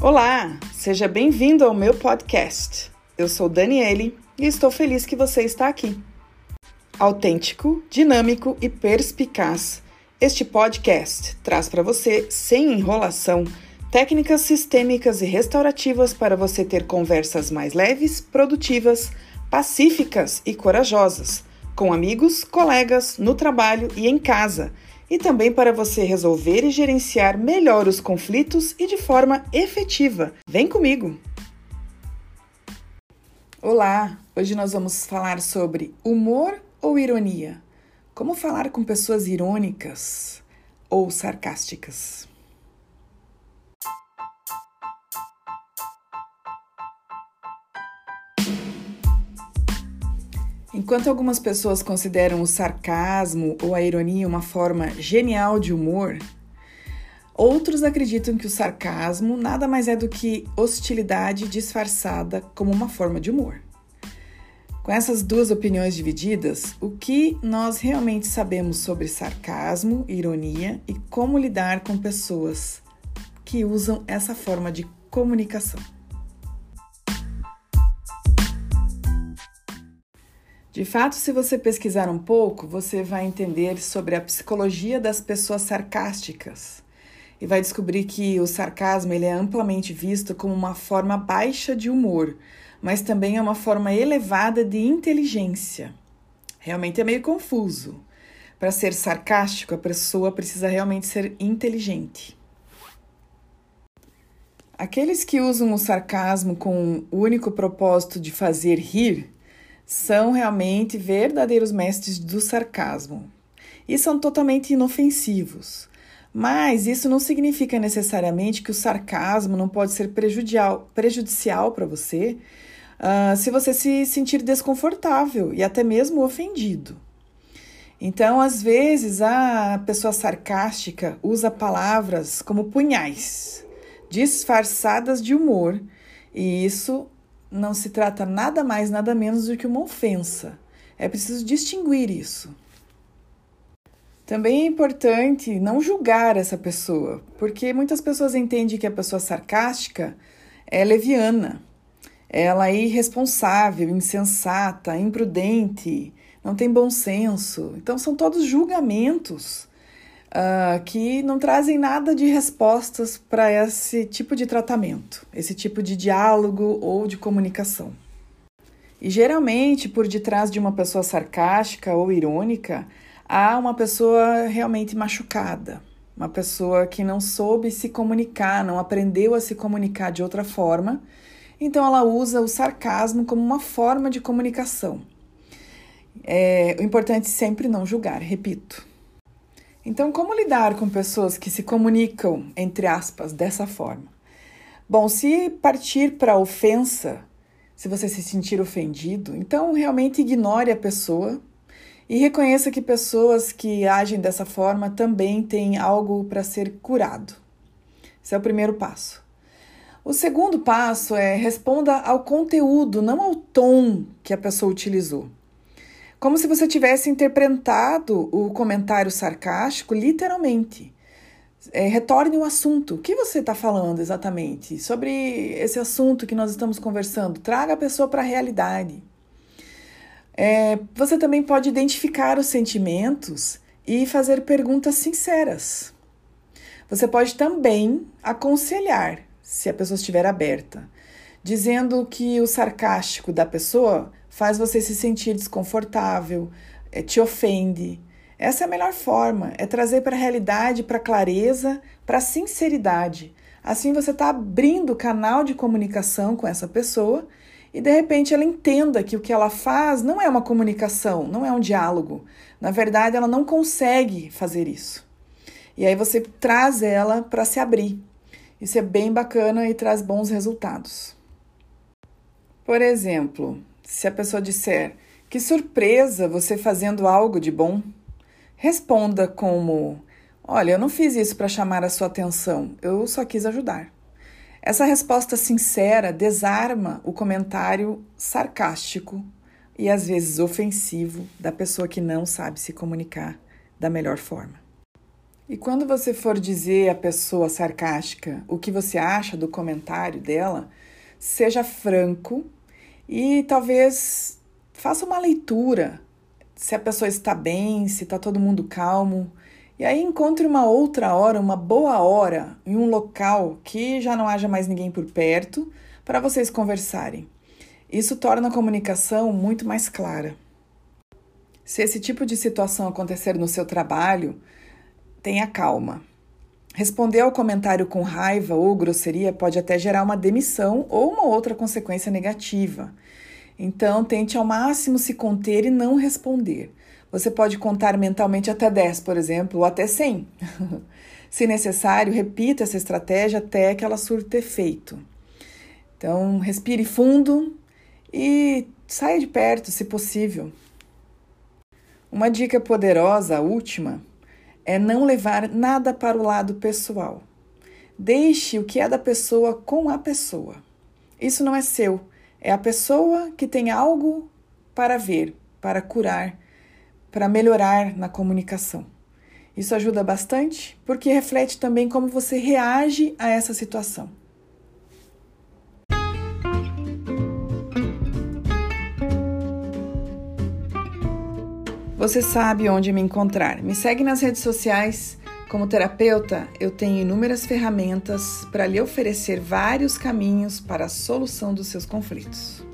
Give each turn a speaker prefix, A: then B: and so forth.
A: Olá, seja bem-vindo ao meu podcast. Eu sou Daniele e estou feliz que você está aqui. Autêntico, dinâmico e perspicaz, este podcast traz para você, sem enrolação, técnicas sistêmicas e restaurativas para você ter conversas mais leves, produtivas, pacíficas e corajosas, com amigos, colegas, no trabalho e em casa e também para você resolver e gerenciar melhor os conflitos e de forma efetiva. Vem comigo! Olá! Hoje nós vamos falar sobre humor ou ironia. Como falar com pessoas irônicas ou sarcásticas. Enquanto algumas pessoas consideram o sarcasmo ou a ironia uma forma genial de humor, outros acreditam que o sarcasmo nada mais é do que hostilidade disfarçada como uma forma de humor. Com essas duas opiniões divididas, o que nós realmente sabemos sobre sarcasmo, ironia e como lidar com pessoas que usam essa forma de comunicação? De fato, se você pesquisar um pouco, você vai entender sobre a psicologia das pessoas sarcásticas e vai descobrir que o sarcasmo ele é amplamente visto como uma forma baixa de humor, mas também é uma forma elevada de inteligência. Realmente é meio confuso. Para ser sarcástico, a pessoa precisa realmente ser inteligente. Aqueles que usam o sarcasmo com o único propósito de fazer rir são realmente verdadeiros mestres do sarcasmo e são totalmente inofensivos. Mas isso não significa necessariamente que o sarcasmo não pode ser prejudicial, para você uh, se você se sentir desconfortável e até mesmo ofendido. Então, às vezes, a pessoa sarcástica usa palavras como punhais, disfarçadas de humor, e isso não se trata nada mais, nada menos do que uma ofensa. É preciso distinguir isso. Também é importante não julgar essa pessoa, porque muitas pessoas entendem que a pessoa sarcástica é leviana, ela é irresponsável, insensata, imprudente, não tem bom senso. Então, são todos julgamentos uh, que não trazem nada de respostas para esse tipo de tratamento, esse tipo de diálogo ou de comunicação. E geralmente, por detrás de uma pessoa sarcástica ou irônica, há uma pessoa realmente machucada, uma pessoa que não soube se comunicar, não aprendeu a se comunicar de outra forma, então ela usa o sarcasmo como uma forma de comunicação. É, o importante é sempre não julgar, repito. Então, como lidar com pessoas que se comunicam, entre aspas, dessa forma? Bom, se partir para ofensa, se você se sentir ofendido, então realmente ignore a pessoa e reconheça que pessoas que agem dessa forma também têm algo para ser curado. Esse é o primeiro passo. O segundo passo é responda ao conteúdo, não ao tom que a pessoa utilizou como se você tivesse interpretado o comentário sarcástico literalmente. É, retorne o assunto. O que você está falando exatamente sobre esse assunto que nós estamos conversando? Traga a pessoa para a realidade. É, você também pode identificar os sentimentos e fazer perguntas sinceras. Você pode também aconselhar, se a pessoa estiver aberta, dizendo que o sarcástico da pessoa faz você se sentir desconfortável, eh, te ofende. Essa é a melhor forma, é trazer para a realidade, para a clareza, para a sinceridade. Assim você está abrindo canal de comunicação com essa pessoa e de repente ela entenda que o que ela faz não é uma comunicação, não é um diálogo. Na verdade, ela não consegue fazer isso. E aí você traz ela para se abrir. Isso é bem bacana e traz bons resultados. Por exemplo, se a pessoa disser que surpresa você fazendo algo de bom, responda como: Olha, eu não fiz isso para chamar a sua atenção, eu só quis ajudar. Essa resposta sincera desarma o comentário sarcástico e às vezes ofensivo da pessoa que não sabe se comunicar da melhor forma. E quando você for dizer à pessoa sarcástica o que você acha do comentário dela, seja franco e talvez faça uma leitura se a pessoa está bem, se está todo mundo calmo. E aí encontre uma outra hora, uma boa hora, em um local que já não haja mais ninguém por perto, para vocês conversarem. Isso torna a comunicação muito mais clara. Se esse tipo de situação acontecer no seu trabalho, tenha calma. Responder ao comentário com raiva ou grosseria pode até gerar uma demissão ou uma outra consequência negativa. Então, tente ao máximo se conter e não responder. Você pode contar mentalmente até 10, por exemplo, ou até 100. se necessário, repita essa estratégia até que ela surta efeito. Então, respire fundo e saia de perto, se possível. Uma dica poderosa, a última, é não levar nada para o lado pessoal. Deixe o que é da pessoa com a pessoa. Isso não é seu, é a pessoa que tem algo para ver, para curar, para melhorar na comunicação. Isso ajuda bastante porque reflete também como você reage a essa situação. Você sabe onde me encontrar. Me segue nas redes sociais. Como terapeuta, eu tenho inúmeras ferramentas para lhe oferecer vários caminhos para a solução dos seus conflitos.